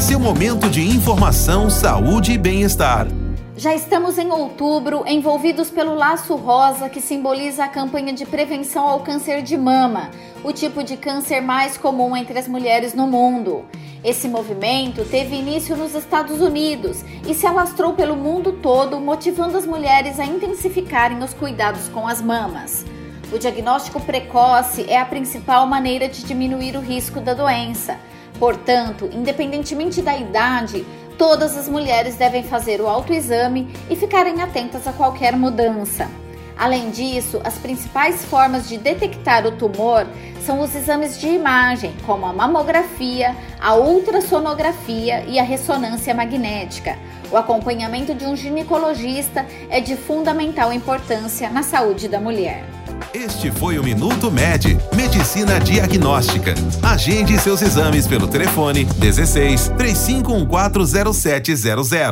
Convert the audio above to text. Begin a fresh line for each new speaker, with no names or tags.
Seu momento de informação, saúde e bem-estar.
Já estamos em outubro, envolvidos pelo laço rosa que simboliza a campanha de prevenção ao câncer de mama, o tipo de câncer mais comum entre as mulheres no mundo. Esse movimento teve início nos Estados Unidos e se alastrou pelo mundo todo, motivando as mulheres a intensificarem os cuidados com as mamas. O diagnóstico precoce é a principal maneira de diminuir o risco da doença. Portanto, independentemente da idade, todas as mulheres devem fazer o autoexame e ficarem atentas a qualquer mudança. Além disso, as principais formas de detectar o tumor são os exames de imagem, como a mamografia, a ultrassonografia e a ressonância magnética. O acompanhamento de um ginecologista é de fundamental importância na saúde da mulher.
Este foi o Minuto Med, Medicina Diagnóstica. Agende seus exames pelo telefone 16 35140700.